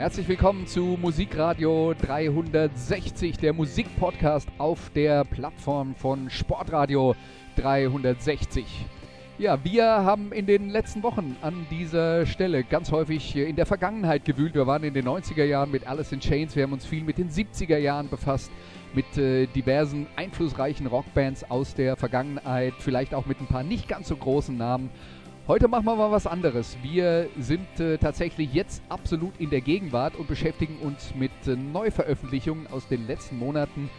Herzlich willkommen zu Musikradio 360, der Musikpodcast auf der Plattform von Sportradio 360. Ja, wir haben in den letzten Wochen an dieser Stelle ganz häufig in der Vergangenheit gewühlt. Wir waren in den 90er Jahren mit Alice in Chains, wir haben uns viel mit den 70er Jahren befasst, mit äh, diversen einflussreichen Rockbands aus der Vergangenheit, vielleicht auch mit ein paar nicht ganz so großen Namen. Heute machen wir mal was anderes. Wir sind äh, tatsächlich jetzt absolut in der Gegenwart und beschäftigen uns mit äh, Neuveröffentlichungen aus den letzten Monaten,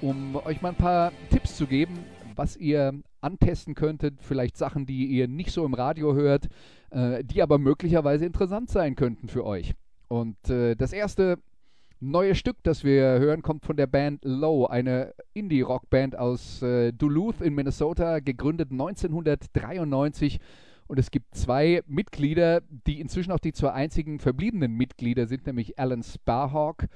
um euch mal ein paar Tipps zu geben, was ihr antesten könntet, vielleicht Sachen, die ihr nicht so im Radio hört, äh, die aber möglicherweise interessant sein könnten für euch. Und äh, das erste neue Stück, das wir hören, kommt von der Band Low, eine Indie-Rock-Band aus äh, Duluth in Minnesota, gegründet 1993 und es gibt zwei Mitglieder, die inzwischen auch die zwei einzigen verbliebenen Mitglieder sind, nämlich Alan Sparhawk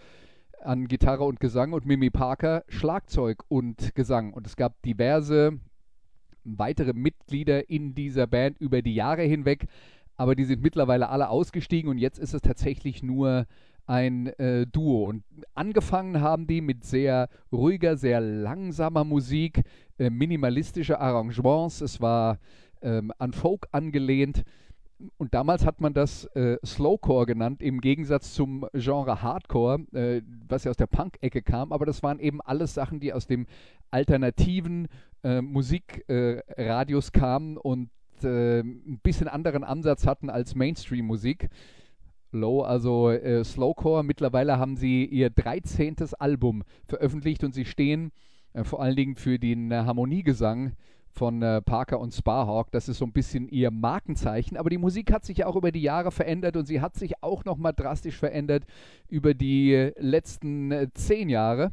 an Gitarre und Gesang und Mimi Parker Schlagzeug und Gesang. Und es gab diverse weitere Mitglieder in dieser Band über die Jahre hinweg, aber die sind mittlerweile alle ausgestiegen und jetzt ist es tatsächlich nur ein äh, Duo. Und angefangen haben die mit sehr ruhiger, sehr langsamer Musik, äh, minimalistische Arrangements. Es war ähm, an Folk angelehnt. Und damals hat man das äh, Slowcore genannt, im Gegensatz zum Genre Hardcore, äh, was ja aus der Punk-Ecke kam. Aber das waren eben alles Sachen, die aus dem alternativen äh, Musikradius kamen und äh, ein bisschen anderen Ansatz hatten als Mainstream-Musik. Low, also äh, Slowcore. Mittlerweile haben sie ihr 13. Album veröffentlicht und sie stehen äh, vor allen Dingen für den Harmoniegesang von äh, Parker und Sparhawk. Das ist so ein bisschen ihr Markenzeichen. Aber die Musik hat sich ja auch über die Jahre verändert und sie hat sich auch nochmal drastisch verändert über die letzten äh, zehn Jahre.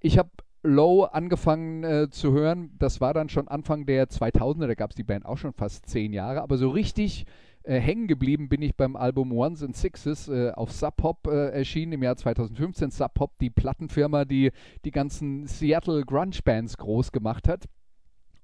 Ich habe Low angefangen äh, zu hören. Das war dann schon Anfang der 2000er. Da gab es die Band auch schon fast zehn Jahre. Aber so richtig äh, hängen geblieben bin ich beim Album Ones and Sixes äh, auf Sub Pop äh, erschienen im Jahr 2015. Sub Pop, die Plattenfirma, die die ganzen Seattle Grunge Bands groß gemacht hat.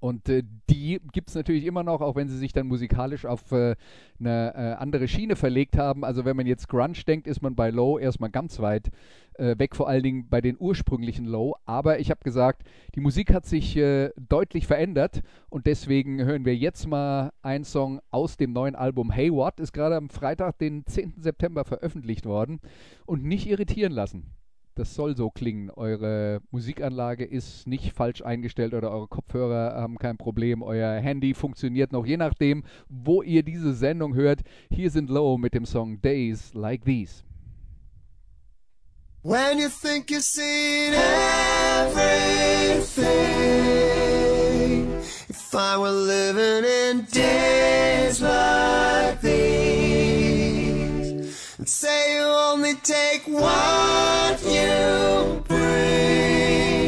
Und äh, die gibt es natürlich immer noch, auch wenn sie sich dann musikalisch auf äh, eine äh, andere Schiene verlegt haben. Also wenn man jetzt Grunge denkt, ist man bei Low erstmal ganz weit äh, weg, vor allen Dingen bei den ursprünglichen Low. Aber ich habe gesagt, die Musik hat sich äh, deutlich verändert und deswegen hören wir jetzt mal einen Song aus dem neuen Album Hey What, ist gerade am Freitag, den 10. September veröffentlicht worden. Und nicht irritieren lassen das soll so klingen. Eure Musikanlage ist nicht falsch eingestellt oder eure Kopfhörer haben kein Problem. Euer Handy funktioniert noch, je nachdem, wo ihr diese Sendung hört. Hier sind Low mit dem Song Days Like These. When you think you've seen everything, if I were living in days like these, say you only take what you bring,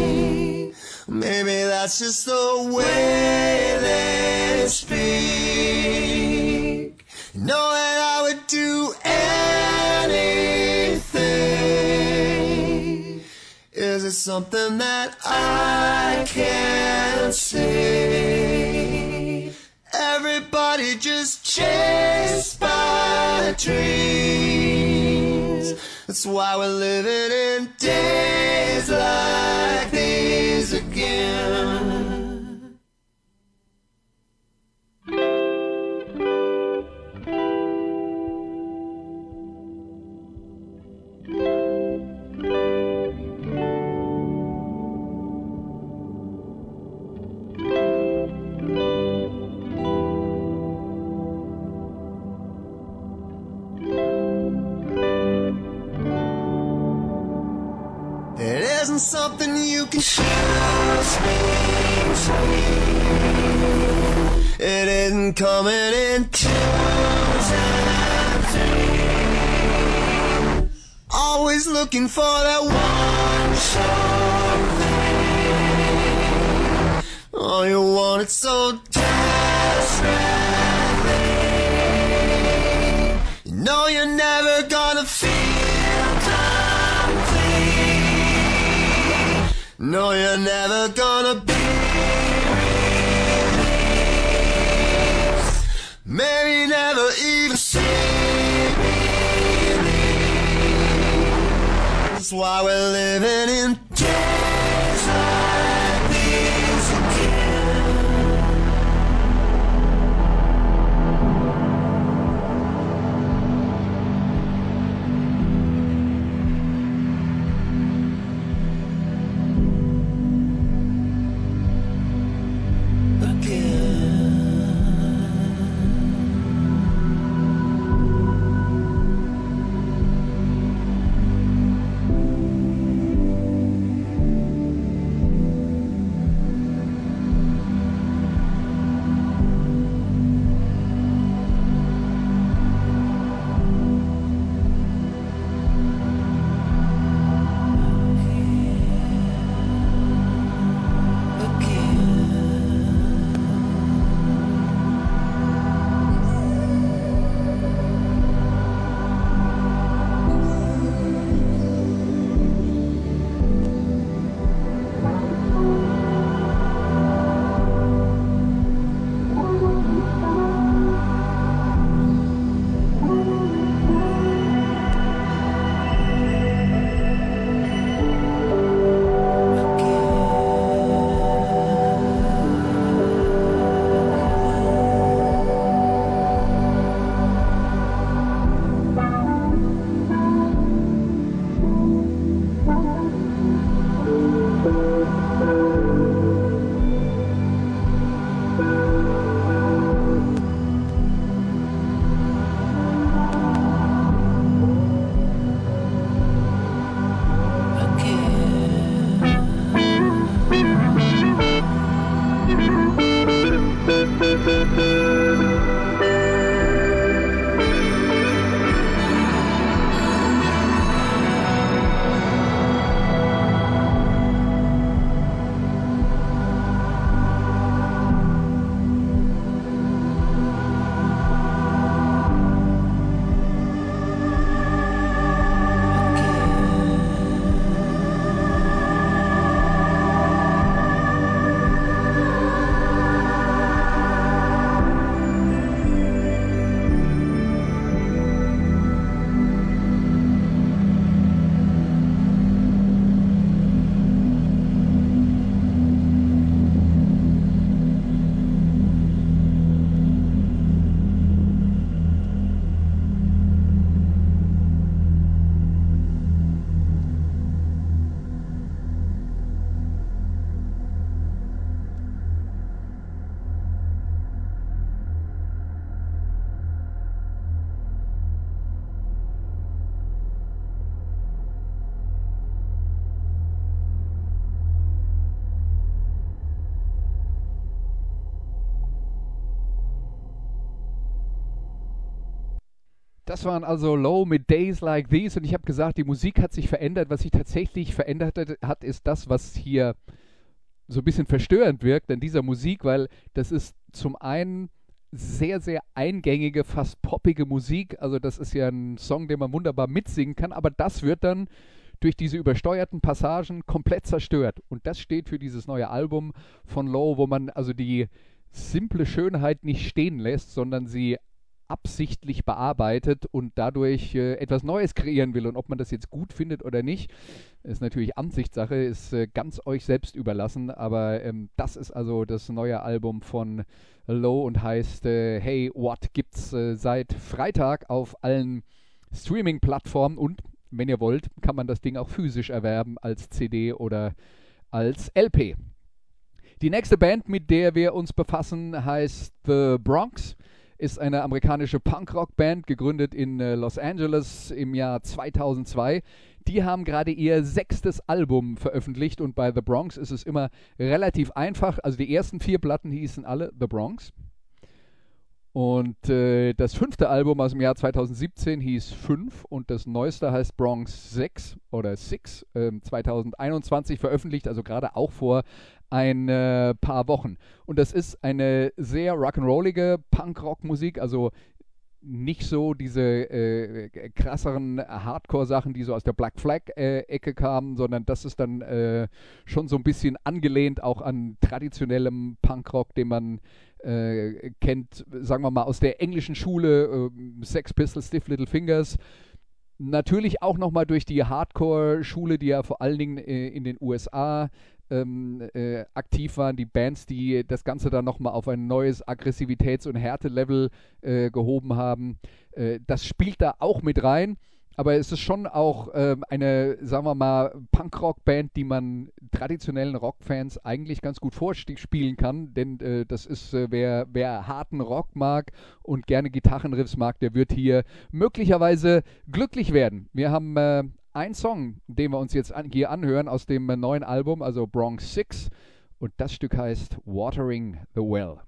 maybe that's just the way they speak. Know that I would do anything. Is it something that I can't see? Everybody just chased by dreams. That's why we're living in days like these again. Isn't something you can choose me It isn't coming in threes. Always looking for that one sure thing. All oh, you want so desperately. You know you're never No, you're never gonna be. Maybe never even see me. That's why we're living in Das waren also Low mit Days Like These und ich habe gesagt, die Musik hat sich verändert. Was sich tatsächlich verändert hat, ist das, was hier so ein bisschen verstörend wirkt an dieser Musik, weil das ist zum einen sehr, sehr eingängige, fast poppige Musik. Also das ist ja ein Song, den man wunderbar mitsingen kann, aber das wird dann durch diese übersteuerten Passagen komplett zerstört. Und das steht für dieses neue Album von Low, wo man also die simple Schönheit nicht stehen lässt, sondern sie absichtlich bearbeitet und dadurch äh, etwas Neues kreieren will. Und ob man das jetzt gut findet oder nicht, ist natürlich Ansichtssache, ist äh, ganz euch selbst überlassen. Aber ähm, das ist also das neue Album von Low und heißt äh, Hey What gibt's äh, seit Freitag auf allen Streaming-Plattformen und wenn ihr wollt, kann man das Ding auch physisch erwerben als CD oder als LP. Die nächste Band, mit der wir uns befassen, heißt The Bronx ist eine amerikanische Punkrock-Band, gegründet in äh, Los Angeles im Jahr 2002. Die haben gerade ihr sechstes Album veröffentlicht und bei The Bronx ist es immer relativ einfach. Also die ersten vier Platten hießen alle The Bronx. Und äh, das fünfte Album aus dem Jahr 2017 hieß 5 und das neueste heißt Bronx 6 oder 6, äh, 2021 veröffentlicht, also gerade auch vor ein äh, paar Wochen. Und das ist eine sehr rock'n'rollige Punk-Rock-Musik, also nicht so diese äh, krasseren Hardcore-Sachen, die so aus der Black Flag-Ecke äh, kamen, sondern das ist dann äh, schon so ein bisschen angelehnt auch an traditionellem Punkrock, den man äh, kennt, sagen wir mal, aus der englischen Schule, äh, Sex Pistols, Stiff Little Fingers. Natürlich auch nochmal durch die Hardcore-Schule, die ja vor allen Dingen äh, in den USA ähm, äh, aktiv waren, die Bands, die das Ganze dann nochmal auf ein neues Aggressivitäts- und Härtelevel äh, gehoben haben. Äh, das spielt da auch mit rein. Aber es ist schon auch ähm, eine, sagen wir mal, Punkrock-Band, die man traditionellen Rockfans eigentlich ganz gut vorspielen kann. Denn äh, das ist, äh, wer, wer harten Rock mag und gerne Gitarrenriffs mag, der wird hier möglicherweise glücklich werden. Wir haben äh, einen Song, den wir uns jetzt an, hier anhören aus dem neuen Album, also Bronx 6. Und das Stück heißt Watering the Well.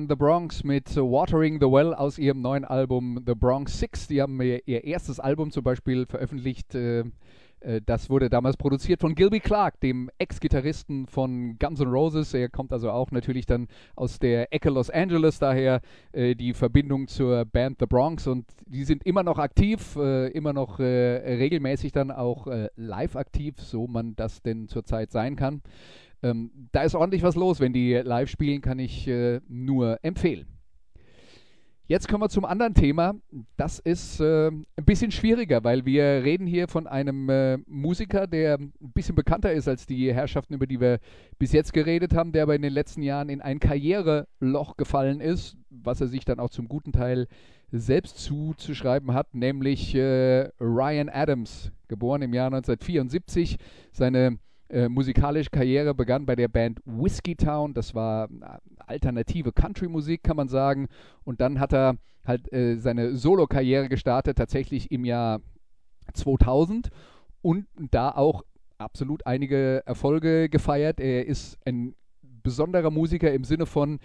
Waren The Bronx mit Watering the Well aus ihrem neuen Album The Bronx Six. Die haben ihr, ihr erstes Album zum Beispiel veröffentlicht äh, Äh, das wurde damals produziert von Gilby Clark, dem Ex-Gitarristen von Guns N' Roses. Er kommt also auch natürlich dann aus der Ecke Los Angeles, daher äh, die Verbindung zur Band The Bronx. Und die sind immer noch aktiv, immer noch regelmäßig dann auch live aktiv, so man das denn zurzeit sein kann. Ähm, da ist ordentlich was los. Wenn die live spielen, kann ich äh, nur empfehlen. Jetzt kommen wir zum anderen Thema. Das ist äh, ein bisschen schwieriger, weil wir reden hier von einem äh, Musiker, der ein bisschen bekannter ist als die Herrschaften, über die wir bis jetzt geredet haben, der aber in den letzten Jahren in ein Karriereloch gefallen ist, was er sich dann auch zum guten Teil selbst zuzuschreiben hat, nämlich äh, Ryan Adams, geboren im Jahr 1974. Seine äh, musikalische Karriere begann bei der Band Whiskey Town. Das war äh, alternative Country-Musik, kann man sagen. Und dann hat er halt äh, seine Solo-Karriere gestartet, tatsächlich im Jahr 2000 und da auch absolut einige Erfolge gefeiert. Er ist ein besonderer Musiker im Sinne von,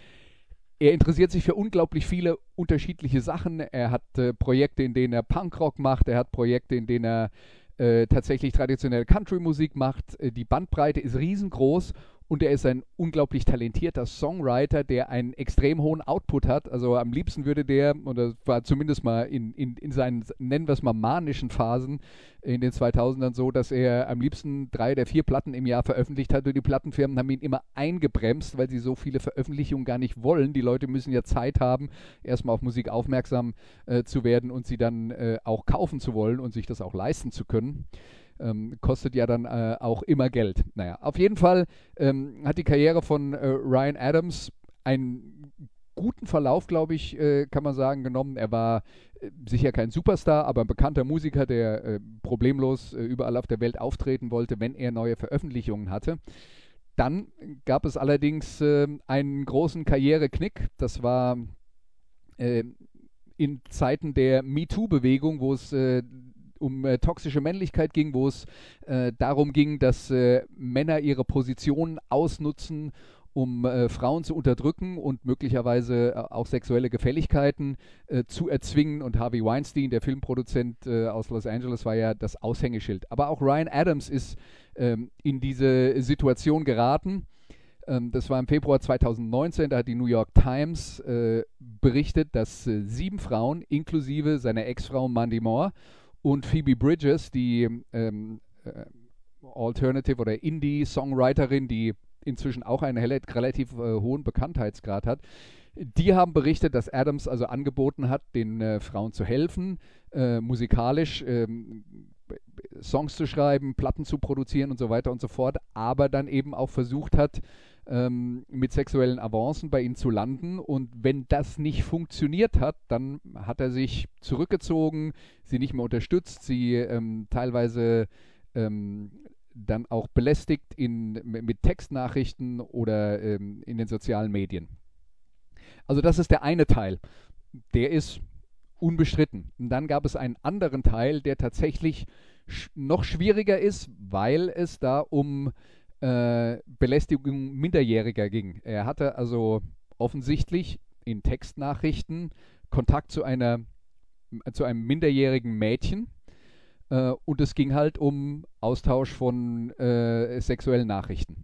er interessiert sich für unglaublich viele unterschiedliche Sachen. Er hat äh, Projekte, in denen er Punkrock macht, er hat Projekte, in denen er äh, tatsächlich traditionelle Country-Musik macht. Äh, die Bandbreite ist riesengroß und er ist ein unglaublich talentierter Songwriter, der einen extrem hohen Output hat. Also am liebsten würde der, oder war zumindest mal in, in, in seinen, nennen wir es mal, manischen Phasen in den 2000ern so, dass er am liebsten drei oder vier Platten im Jahr veröffentlicht hat. Und die Plattenfirmen haben ihn immer eingebremst, weil sie so viele Veröffentlichungen gar nicht wollen. Die Leute müssen ja Zeit haben, erstmal auf Musik aufmerksam äh, zu werden und sie dann äh, auch kaufen zu wollen und sich das auch leisten zu können ähm, kostet ja dann äh, auch immer Geld. Naja, auf jeden Fall ähm, hat die Karriere von äh, Ryan Adams einen guten Verlauf, glaube ich, äh, kann man sagen, genommen. Er war äh, sicher kein Superstar, aber ein bekannter Musiker, der äh, problemlos äh, überall auf der Welt auftreten wollte, wenn er neue Veröffentlichungen hatte. Dann gab es allerdings ähm, einen großen Karriereknick. Das war in Zeiten der MeToo-Bewegung, wo es äh, um äh, toxische Männlichkeit ging, wo es äh, darum ging, dass äh, Männer ihre Positionen ausnutzen, um äh, Frauen zu unterdrücken und möglicherweise äh, auch sexuelle Gefälligkeiten äh, zu erzwingen. Und Harvey Weinstein, der Filmproduzent aus Los Angeles, war ja das Aushängeschild. Aber auch Ryan Adams ist ähm, in diese Situation geraten. Ähm, das war im Februar 2019, da hat die New York Times berichtet, dass sieben Frauen, inklusive seiner Ex-Frau Mandy Moore, und Phoebe Bridges, die ähm, äh, Alternative oder Indie-Songwriterin, die inzwischen auch einen relativ äh, hohen Bekanntheitsgrad hat. Die haben berichtet, dass Adams also angeboten hat, den äh, Frauen zu helfen, äh, musikalisch ähm, Songs zu schreiben, Platten zu produzieren und so weiter und so fort, aber dann eben auch versucht hat, ähm, mit sexuellen Avancen bei ihnen zu landen. Und wenn das nicht funktioniert hat, dann hat er sich zurückgezogen, sie nicht mehr unterstützt, sie ähm, teilweise ähm, dann auch belästigt in, mit Textnachrichten oder ähm, in den sozialen Medien. Also das ist der eine Teil. Der ist unbestritten. Und dann gab es einen anderen Teil, der tatsächlich sch noch schwieriger ist, weil es da um äh, Belästigung Minderjähriger ging. Er hatte also offensichtlich in Textnachrichten Kontakt zu einer zu einem minderjährigen Mädchen äh, und es ging halt um Austausch von äh, sexuellen Nachrichten.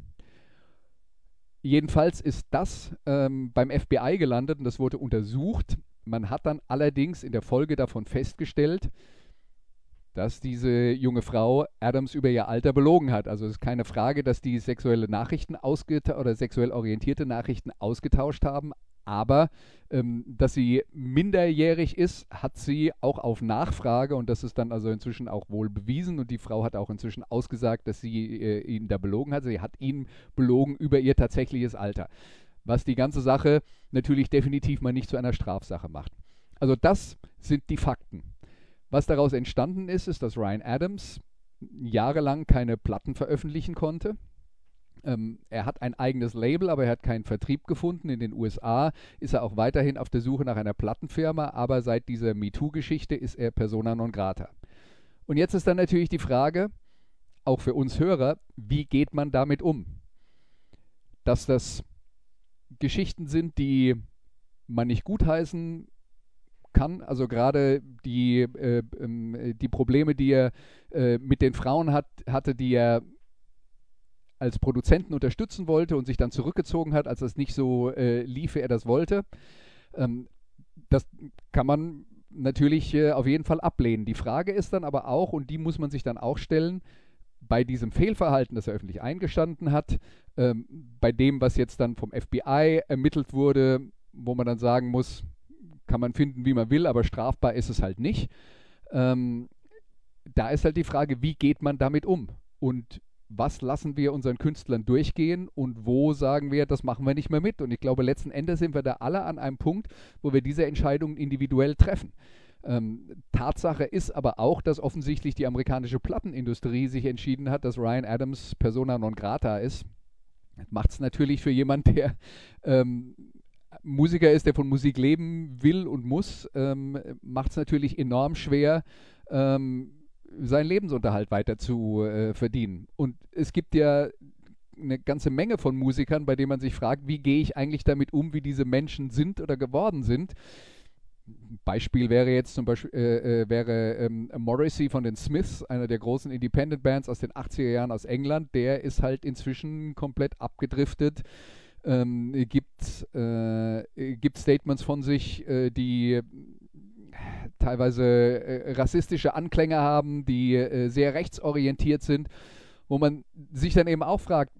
Jedenfalls ist das ähm, beim FBI gelandet und das wurde untersucht. Man hat dann allerdings in der Folge davon festgestellt, dass diese junge Frau Adams über ihr Alter belogen hat. Also es ist keine Frage, dass die sexuelle Nachrichten oder sexuell orientierte Nachrichten ausgetauscht haben, aber ähm, dass sie minderjährig ist, hat sie auch auf Nachfrage und das ist dann also inzwischen auch wohl bewiesen und die Frau hat auch inzwischen ausgesagt, dass sie äh, ihn da belogen hat. Sie hat ihn belogen über ihr tatsächliches Alter, was die ganze Sache natürlich definitiv mal nicht zu einer Strafsache macht. Also das sind die Fakten. Was daraus entstanden ist, ist, dass Ryan Adams jahrelang keine Platten veröffentlichen konnte. Ähm, er hat ein eigenes Label, aber er hat keinen Vertrieb gefunden. In den USA ist er auch weiterhin auf der Suche nach einer Plattenfirma, aber seit dieser MeToo-Geschichte ist er persona non grata. Und jetzt ist dann natürlich die Frage, auch für uns Hörer, wie geht man damit um? Dass das Geschichten sind, die man nicht gutheißen kann. Also gerade die, äh, ähm, die Probleme, die er äh, mit den Frauen hat, hatte, die er als Produzenten unterstützen wollte und sich dann zurückgezogen hat, als es nicht so äh, lief, wie er das wollte. Ähm, das kann man natürlich äh, auf jeden Fall ablehnen. Die Frage ist dann aber auch, und die muss man sich dann auch stellen, bei diesem Fehlverhalten, das er öffentlich eingestanden hat, ähm, bei dem, was jetzt dann vom FBI ermittelt wurde, wo man dann sagen muss, kann man finden, wie man will, aber strafbar ist es halt nicht. Ähm, da ist halt die Frage, wie geht man damit um? Und was lassen wir unseren Künstlern durchgehen und wo sagen wir, das machen wir nicht mehr mit. Und ich glaube, letzten Endes sind wir da alle an einem Punkt, wo wir diese Entscheidungen individuell treffen. Ähm, Tatsache ist aber auch, dass offensichtlich die amerikanische Plattenindustrie sich entschieden hat, dass Ryan Adams persona non grata ist. Macht es natürlich für jemanden, der ähm, Musiker ist, der von Musik leben will und muss, ähm, macht es natürlich enorm schwer, ähm, seinen Lebensunterhalt weiter zu äh, verdienen. Und es gibt ja eine ganze Menge von Musikern, bei denen man sich fragt, wie gehe ich eigentlich damit um, wie diese Menschen sind oder geworden sind. Beispiel wäre jetzt zum Beispiel äh, äh, wäre ähm, Morrissey von den Smiths, einer der großen Independent Bands aus den 80er Jahren aus England. Der ist halt inzwischen komplett abgedriftet. Ähm, gibt, äh, gibt Statements von sich, äh, die teilweise äh, rassistische Anklänge haben, die äh, sehr rechtsorientiert sind, wo man sich dann eben auch fragt,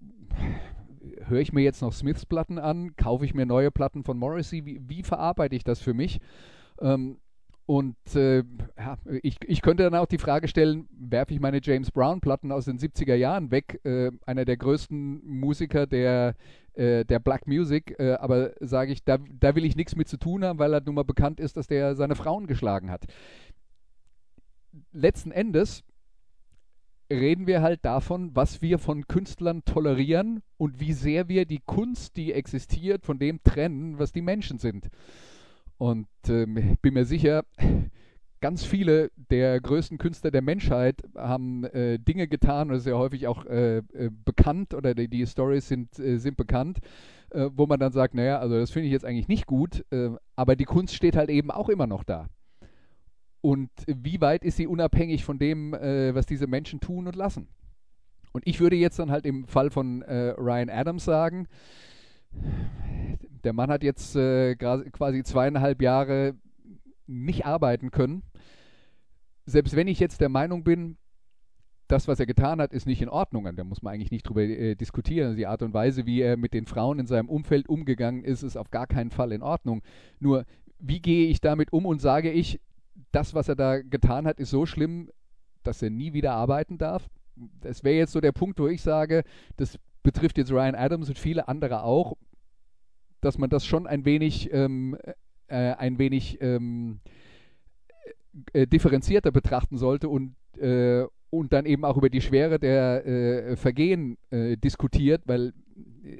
höre ich mir jetzt noch Smiths Platten an, kaufe ich mir neue Platten von Morrissey, wie, wie verarbeite ich das für mich? Ähm, und äh, ja, ich, ich könnte dann auch die Frage stellen, werfe ich meine James Brown-Platten aus den 70er Jahren weg, äh, einer der größten Musiker der, äh, der Black Music, äh, aber sage ich, da, da will ich nichts mit zu tun haben, weil er nun mal bekannt ist, dass der seine Frauen geschlagen hat. Letzten Endes reden wir halt davon, was wir von Künstlern tolerieren und wie sehr wir die Kunst, die existiert, von dem trennen, was die Menschen sind. Und ähm, bin mir sicher, ganz viele der größten Künstler der Menschheit haben äh, Dinge getan, und das ist ja häufig auch äh, äh, bekannt oder die, die Stories sind, äh, sind bekannt, äh, wo man dann sagt, naja, also das finde ich jetzt eigentlich nicht gut, äh, aber die Kunst steht halt eben auch immer noch da. Und wie weit ist sie unabhängig von dem, was diese Menschen tun und lassen? Und ich würde jetzt dann halt im Fall von Ryan Adams sagen, der Mann hat jetzt quasi zweieinhalb Jahre nicht arbeiten können. Selbst wenn ich jetzt der Meinung bin, das, was er getan hat, ist nicht in Ordnung. da muss man eigentlich nicht drüber äh, diskutieren. Die Art und Weise, wie er mit den Frauen in seinem Umfeld umgegangen ist, ist auf gar keinen Fall in Ordnung. Nur, wie gehe ich damit um und sage ich, das, was er da getan hat, ist so schlimm, dass er nie wieder arbeiten darf? Das wäre jetzt so der Punkt, wo ich sage, das betrifft jetzt Ryan Adams und viele andere auch dass man das schon ein wenig, ähm, äh, ein wenig ähm, äh, differenzierter betrachten sollte und, äh, und dann eben auch über die Schwere der äh, Vergehen äh, diskutiert, weil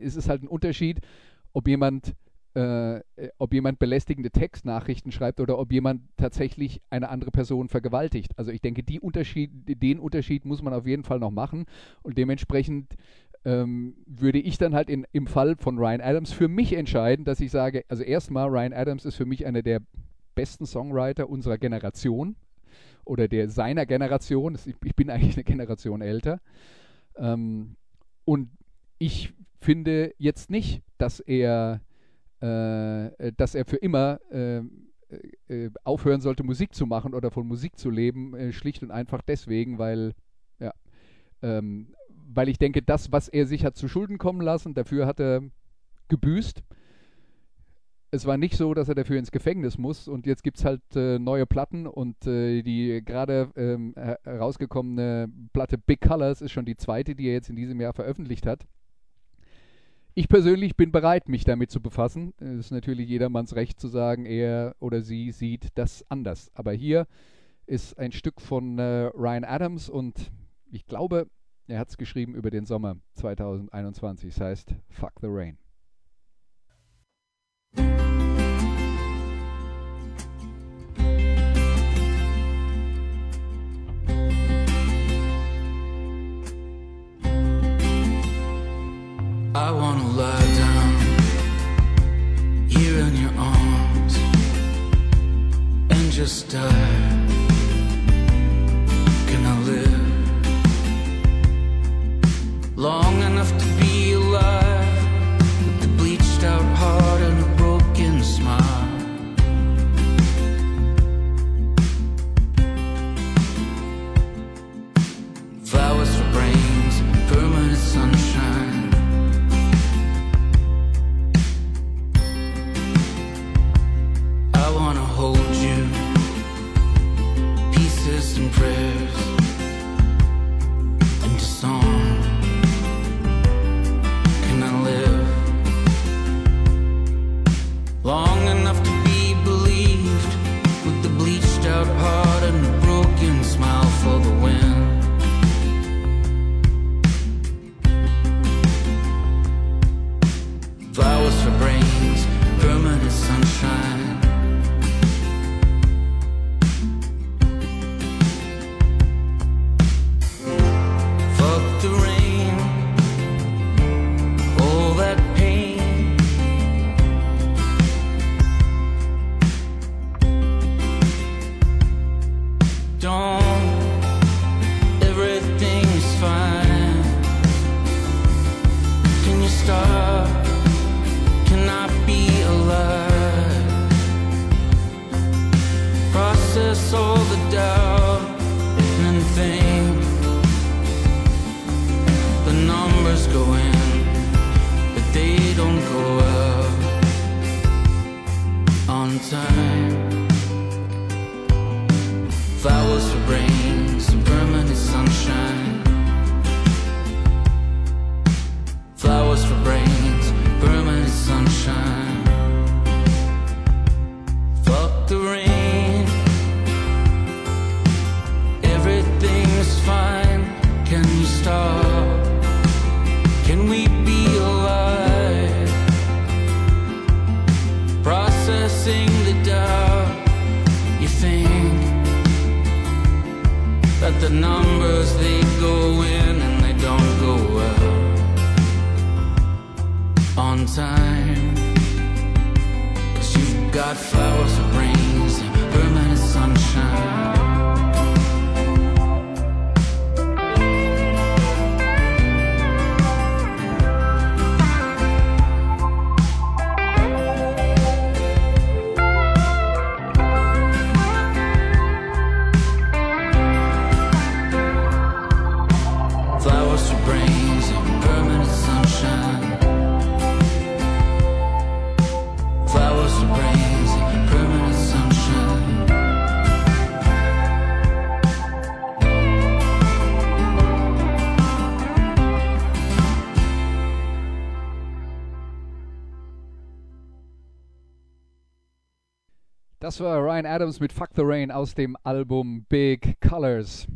es ist halt ein Unterschied, ob jemand äh, ob jemand belästigende Textnachrichten schreibt oder ob jemand tatsächlich eine andere Person vergewaltigt. Also ich denke, Unterschied, den Unterschied muss man auf jeden Fall noch machen und dementsprechend ähm, würde ich dann halt in, im Fall von Ryan Adams für mich entscheiden, dass ich sage, also erstmal, Ryan Adams ist für mich einer der besten Songwriter unserer Generation oder der seiner Generation. Ich bin eigentlich eine Generation älter. Ähm, und ich finde jetzt nicht, dass er, äh, dass er für immer äh, äh, aufhören sollte, Musik zu machen oder von Musik zu leben, äh, schlicht und einfach deswegen, weil ja, ähm, weil ich denke, das, was er sich hat zu Schulden kommen lassen, dafür hat er gebüßt. Es war nicht so, dass er dafür ins Gefängnis muss und jetzt gibt es halt äh, neue Platten und äh, die gerade ähm, herausgekommene Platte Big Colors ist schon die zweite, die er jetzt in diesem Jahr veröffentlicht hat. Ich persönlich bin bereit, mich damit zu befassen. Es ist natürlich jedermanns Recht zu sagen, er oder sie sieht das anders. Aber hier ist ein Stück von äh, Ryan Adams und ich glaube, er hat es geschrieben über den Sommer 2021. Es heißt Fuck the Rain. I wanna lie down here in your arms and just die? Das war Ryan Adams mit Fuck the Rain aus dem Album Big Colors.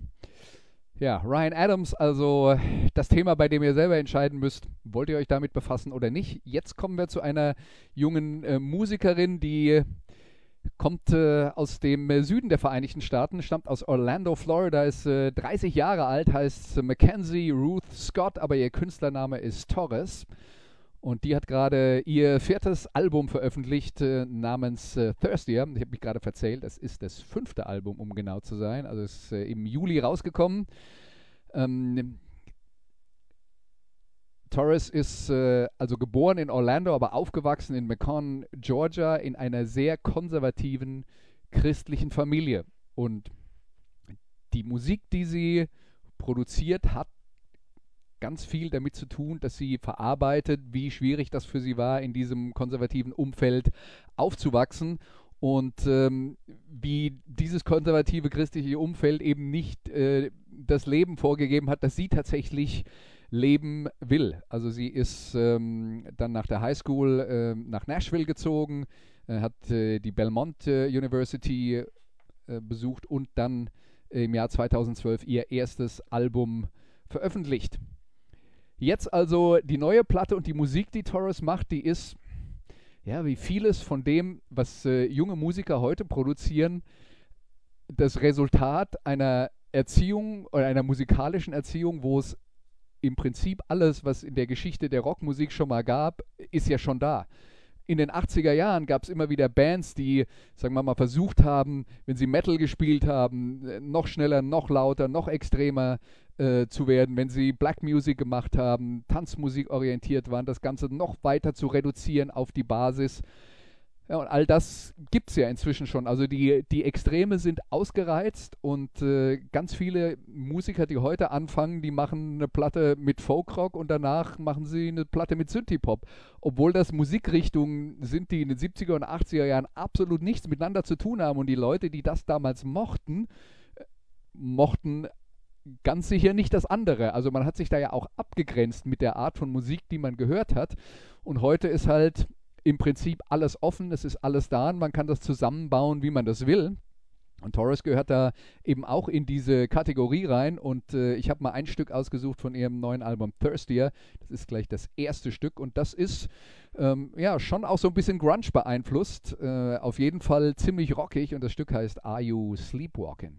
Ja, Ryan Adams, also das Thema, bei dem ihr selber entscheiden müsst, wollt ihr euch damit befassen oder nicht. Jetzt kommen wir zu einer jungen äh, Musikerin, die kommt äh, aus dem äh, Süden der Vereinigten Staaten, stammt aus Orlando, Florida, ist äh, 30 Jahre alt, heißt Mackenzie Ruth Scott, aber ihr Künstlername ist Torres. Und die hat gerade ihr viertes Album veröffentlicht äh, namens äh, Thirstier. Ich habe mich gerade verzählt, es ist das fünfte Album, um genau zu sein. Also ist äh, im Juli rausgekommen. Ähm, Torres ist äh, also geboren in Orlando, aber aufgewachsen in Macon, Georgia, in einer sehr konservativen christlichen Familie. Und die Musik, die sie produziert, hat ganz viel damit zu tun, dass sie verarbeitet, wie schwierig das für sie war, in diesem konservativen Umfeld aufzuwachsen und ähm, wie dieses konservative christliche Umfeld eben nicht äh, das Leben vorgegeben hat, das sie tatsächlich leben will. Also sie ist ähm, dann nach der Highschool äh, nach Nashville gezogen, äh, hat äh, die Belmont äh, University äh, besucht und dann im Jahr 2012 ihr erstes Album veröffentlicht. Jetzt also die neue Platte und die Musik, die Torres macht, die ist, ja, wie vieles von dem, was äh, junge Musiker heute produzieren, das Resultat einer Erziehung oder einer musikalischen Erziehung, wo es im Prinzip alles, was in der Geschichte der Rockmusik schon mal gab, ist ja schon da. In den 80er Jahren gab es immer wieder Bands, die, sagen wir mal, versucht haben, wenn sie Metal gespielt haben, äh, noch schneller, noch lauter, noch extremer äh, zu werden, wenn sie Black Music gemacht haben, Tanzmusik orientiert waren, das Ganze noch weiter zu reduzieren auf die Basis. Ja, und all das gibt es ja inzwischen schon. Also die, die Extreme sind ausgereizt und äh, ganz viele Musiker, die heute anfangen, die machen eine Platte mit Folkrock und danach machen sie eine Platte mit Synthie-Pop. Obwohl das Musikrichtungen sind, die in den 70er und 80er Jahren absolut nichts miteinander zu tun haben. Und die Leute, die das damals mochten, mochten ganz sicher nicht das andere. Also man hat sich da ja auch abgegrenzt mit der Art von Musik, die man gehört hat. Und heute ist halt im Prinzip alles offen, es ist alles da und man kann das zusammenbauen, wie man das will. Und Torres gehört da eben auch in diese Kategorie rein. Und äh, ich habe mal ein Stück ausgesucht von ihrem neuen Album Thirstier. Das ist gleich das erste Stück. Und das ist ähm, ja schon auch so ein bisschen Grunge beeinflusst. Äh, auf jeden Fall ziemlich rockig. Und das Stück heißt Are You Sleepwalking?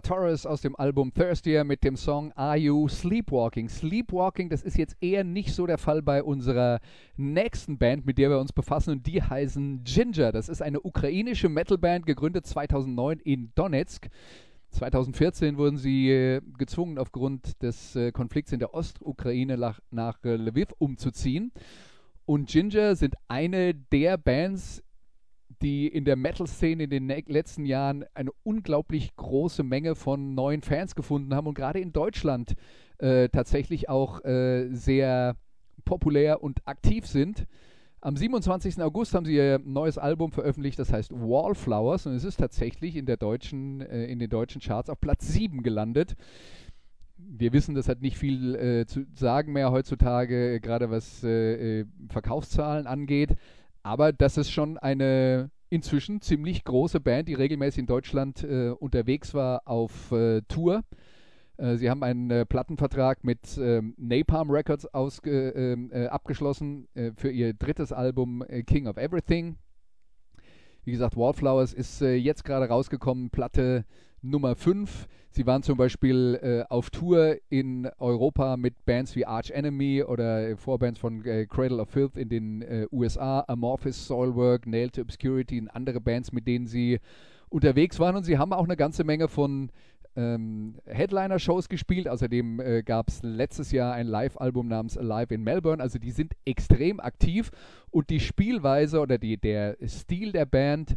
Torres aus dem Album Thirstier mit dem Song Are You Sleepwalking? Sleepwalking, das ist jetzt eher nicht so der Fall bei unserer nächsten Band, mit der wir uns befassen, und die heißen Ginger. Das ist eine ukrainische Metalband, gegründet 2009 in Donetsk. 2014 wurden sie äh, gezwungen, aufgrund des äh, Konflikts in der Ostukraine nach, nach äh, Lviv umzuziehen. Und Ginger sind eine der Bands, die in der Metal-Szene in den letzten Jahren eine unglaublich große Menge von neuen Fans gefunden haben und gerade in Deutschland äh, tatsächlich auch äh, sehr populär und aktiv sind. Am 27. August haben sie ihr neues Album veröffentlicht, das heißt Wallflowers und es ist tatsächlich in, der deutschen, äh, in den deutschen Charts auf Platz 7 gelandet. Wir wissen, das hat nicht viel äh, zu sagen mehr heutzutage, äh, gerade was äh, Verkaufszahlen angeht. Aber das ist schon eine inzwischen ziemlich große Band, die regelmäßig in Deutschland äh, unterwegs war auf äh, Tour. Äh, sie haben einen äh, Plattenvertrag mit ähm, Napalm Records ähm, äh, abgeschlossen äh, für ihr drittes Album King of Everything. Wie gesagt, Wallflowers ist jetzt gerade rausgekommen, Platte Nummer 5. Sie waren zum Beispiel äh, auf Tour in Europa mit Bands wie Arch Enemy oder äh, Vorbands von äh, Cradle of Filth in den äh, USA, Amorphis, Soilwork, Nail to Obscurity und andere Bands, mit denen sie unterwegs waren. Und sie haben auch eine ganze Menge von ähm, Headliner-Shows gespielt. Außerdem äh, gab es letztes Jahr ein Live-Album namens Alive in Melbourne. Also die sind extrem aktiv und die Spielweise oder die, der Stil der Band,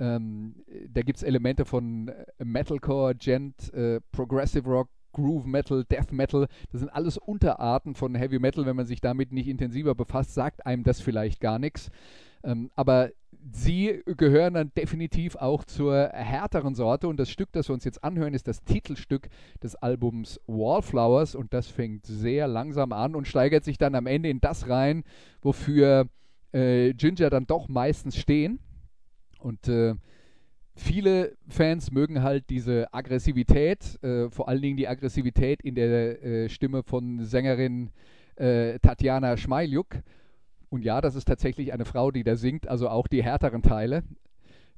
ähm, da gibt es Elemente von äh, Metalcore, Gent, äh, Progressive Rock, Groove Metal, Death Metal. Das sind alles Unterarten von Heavy Metal. Wenn man sich damit nicht intensiver befasst, sagt einem das vielleicht gar nichts. Ähm, aber sie gehören dann definitiv auch zur härteren Sorte und das Stück, das wir uns jetzt anhören, ist das Titelstück des Albums Wallflowers und das fängt sehr langsam an und steigert sich dann am Ende in das rein, wofür äh, Ginger dann doch meistens stehen. Und äh, viele Fans mögen halt diese Aggressivität, äh, vor allen Dingen die Aggressivität in der äh, Stimme von Sängerin äh, Tatjana Schmeiljuk. Und ja, das ist tatsächlich eine Frau, die da singt, also auch die härteren Teile.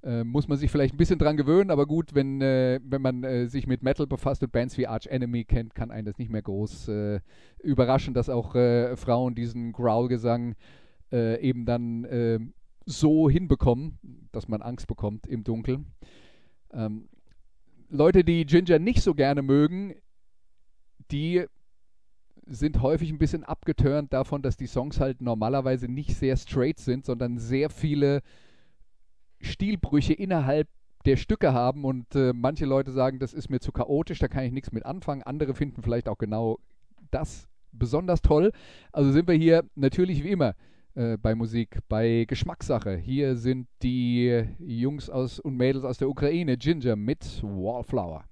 Äh, muss man sich vielleicht ein bisschen dran gewöhnen, aber gut, wenn, äh, wenn man äh, sich mit Metal befasst und Bands wie Arch Enemy kennt, kann einen das nicht mehr groß äh, überraschen, dass auch äh, Frauen diesen Growl-Gesang eben dann so hinbekommen, dass man Angst bekommt im Dunkeln. Ähm, Leute, die Ginger nicht so gerne mögen, die sind häufig ein bisschen abgeturnt davon, dass die Songs halt normalerweise nicht sehr straight sind, sondern sehr viele Stilbrüche innerhalb der Stücke haben und äh, manche Leute sagen, das ist mir zu chaotisch, da kann ich nichts mit anfangen. Andere finden vielleicht auch genau das besonders toll. Also sind wir hier natürlich wie immer äh, bei Musik, bei Geschmackssache. Hier sind die Jungs aus und Mädels aus der Ukraine, Ginger mit Wallflower.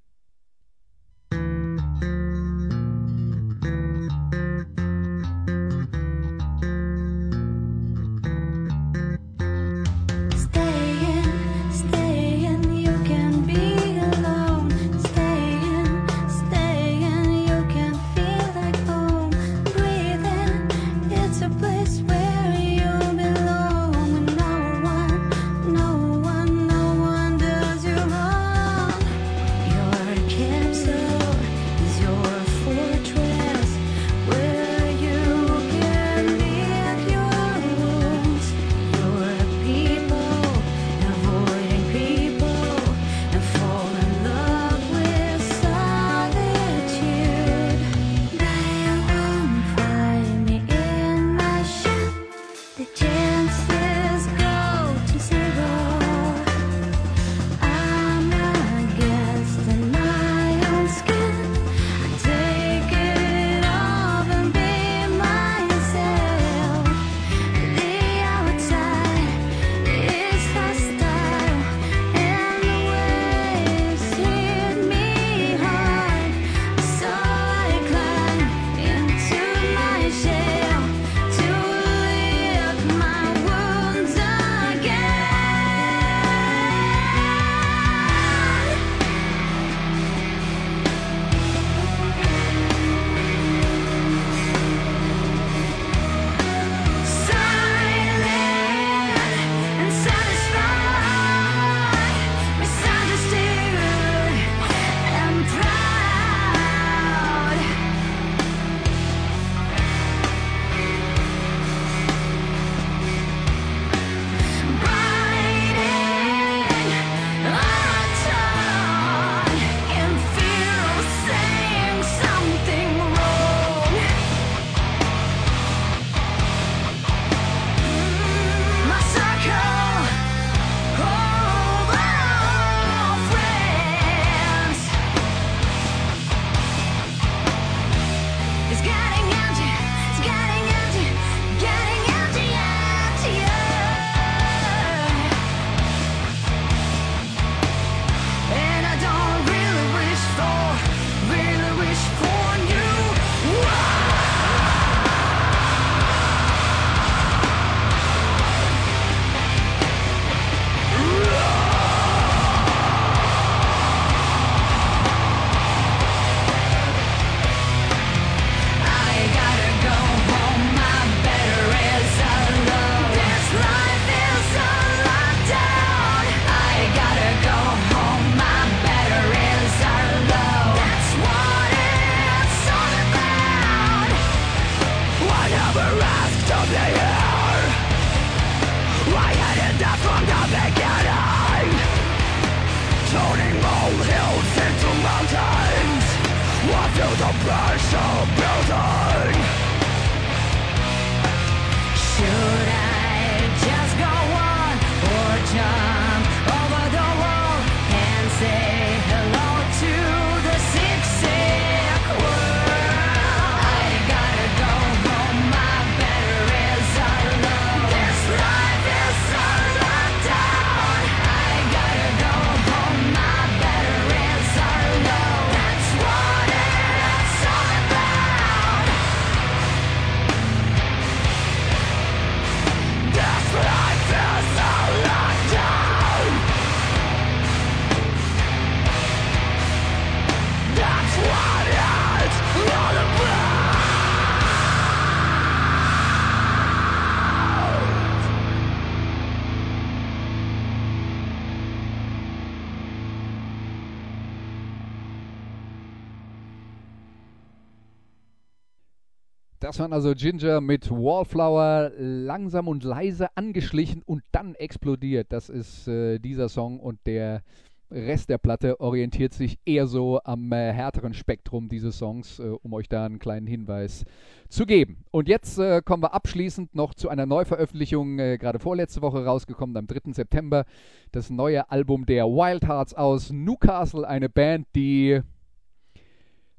Waren also Ginger mit Wallflower, langsam und leise angeschlichen und dann explodiert. Das ist äh, dieser Song und der Rest der Platte orientiert sich eher so am äh, härteren Spektrum dieses Songs, äh, um euch da einen kleinen Hinweis zu geben. Und jetzt äh, kommen wir abschließend noch zu einer Neuveröffentlichung, äh, gerade vorletzte Woche rausgekommen, am 3. September, das neue Album der Wild Hearts aus Newcastle, eine Band, die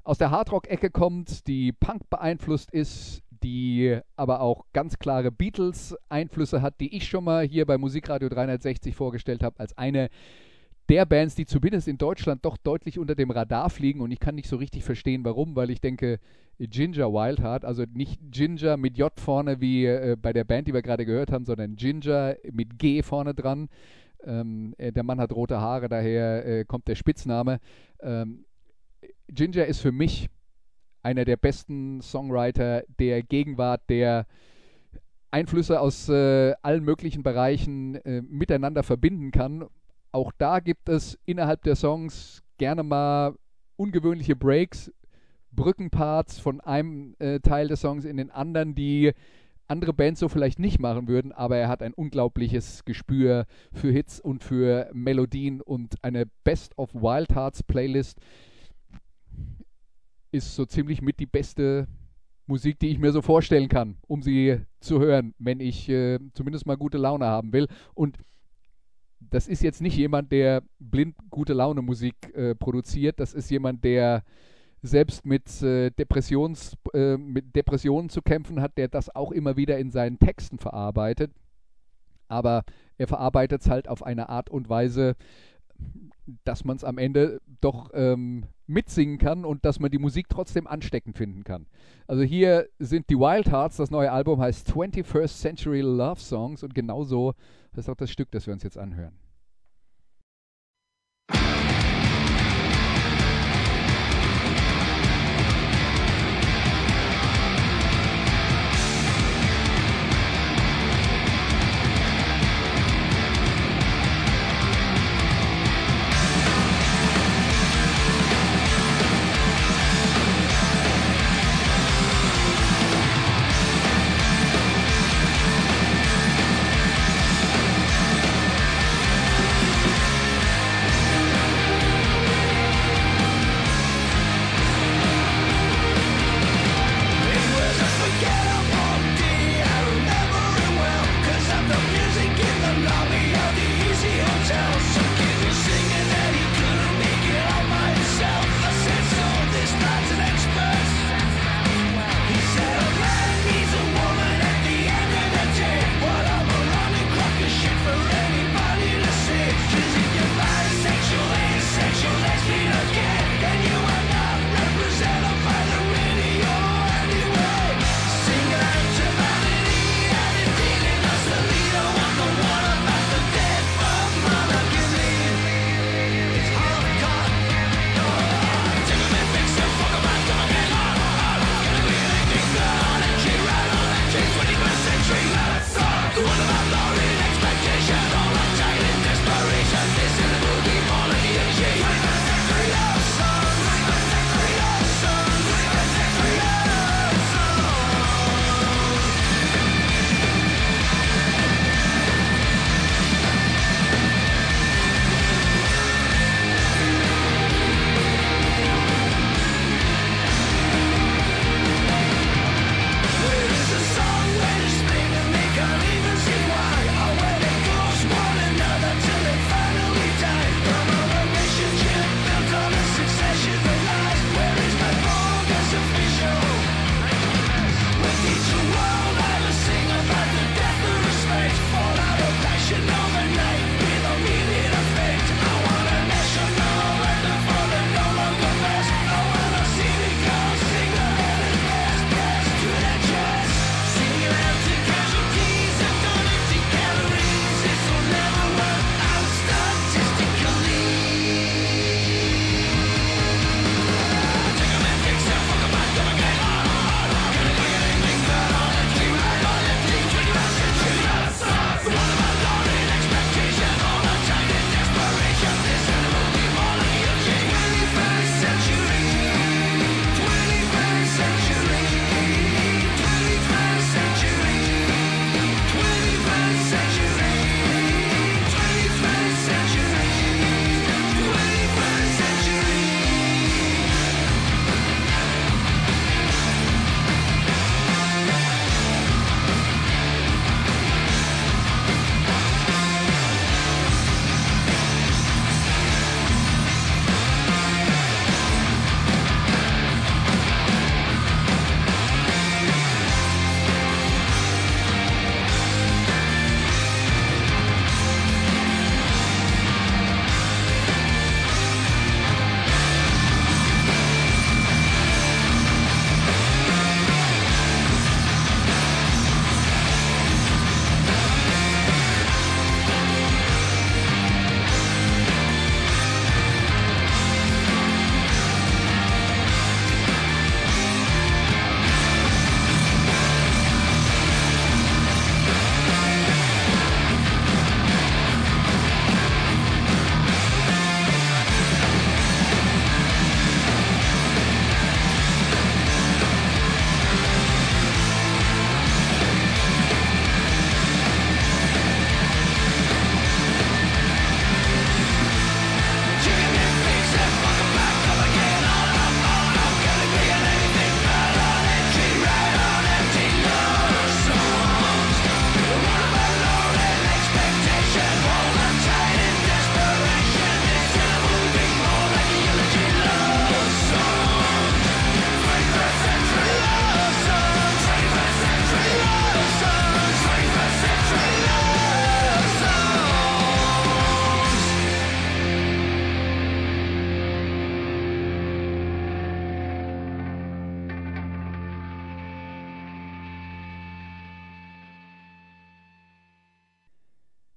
aus der Hardrock-Ecke kommt, die Punk beeinflusst ist, die aber auch ganz klare Beatles-Einflüsse hat, die ich schon mal hier bei Musikradio 360 vorgestellt habe, als eine der Bands, die zumindest in Deutschland doch deutlich unter dem Radar fliegen und ich kann nicht so richtig verstehen, warum, weil ich denke, Ginger Wildheart, also nicht Ginger mit J vorne wie äh, bei der Band, die wir gerade gehört haben, sondern Ginger mit G vorne dran. Ähm, äh, der Mann hat rote Haare, daher äh, kommt der Spitzname. Ähm, Ginger ist für mich einer der besten Songwriter der Gegenwart, der Einflüsse aus äh, allen möglichen Bereichen äh, miteinander verbinden kann. Auch da gibt es innerhalb der Songs gerne mal ungewöhnliche Breaks, Brückenparts von einem äh, Teil des Songs in den anderen, die andere Bands so vielleicht nicht machen würden, aber er hat ein unglaubliches Gespür für Hits und für Melodien und eine Best of Wild Hearts Playlist ist so ziemlich mit die beste Musik, die ich mir so vorstellen kann, um sie zu hören, wenn ich äh, zumindest mal gute Laune haben will. Und das ist jetzt nicht jemand, der blind gute Laune Musik äh, produziert. Das ist jemand, der selbst mit, äh, Depressions, äh, mit Depressionen zu kämpfen hat, der das auch immer wieder in seinen Texten verarbeitet. Aber er verarbeitet es halt auf eine Art und Weise, dass man es am Ende doch ähm, mitsingen kann und dass man die Musik trotzdem ansteckend finden kann. Also hier sind die Wild Hearts, das neue Album heißt 21st Century Love Songs und genauso ist auch das Stück, das wir uns jetzt anhören.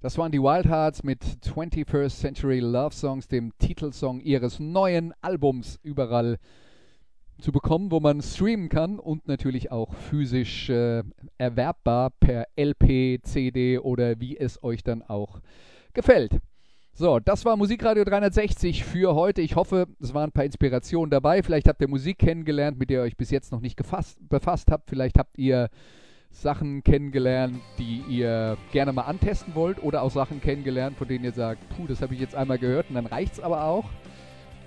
Das waren die Wild Hearts mit 21st Century Love Songs, dem Titelsong ihres neuen Albums, überall zu bekommen, wo man streamen kann und natürlich auch physisch äh, erwerbbar per LP, CD oder wie es euch dann auch gefällt. So, das war Musikradio 360 für heute. Ich hoffe, es waren ein paar Inspirationen dabei. Vielleicht habt ihr Musik kennengelernt, mit der ihr euch bis jetzt noch nicht gefasst, befasst habt. Vielleicht habt ihr Sachen kennengelernt, die ihr gerne mal antesten wollt oder auch Sachen kennengelernt, von denen ihr sagt, puh, das habe ich jetzt einmal gehört und dann reicht's aber auch.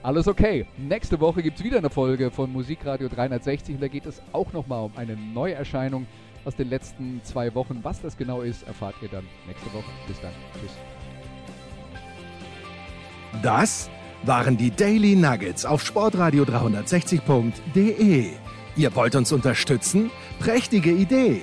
Alles okay. Nächste Woche gibt es wieder eine Folge von Musikradio 360 und da geht es auch nochmal um eine Neuerscheinung aus den letzten zwei Wochen. Was das genau ist, erfahrt ihr dann nächste Woche. Bis dann. Tschüss. Das waren die Daily Nuggets auf sportradio 360.de. Ihr wollt uns unterstützen? Prächtige Idee!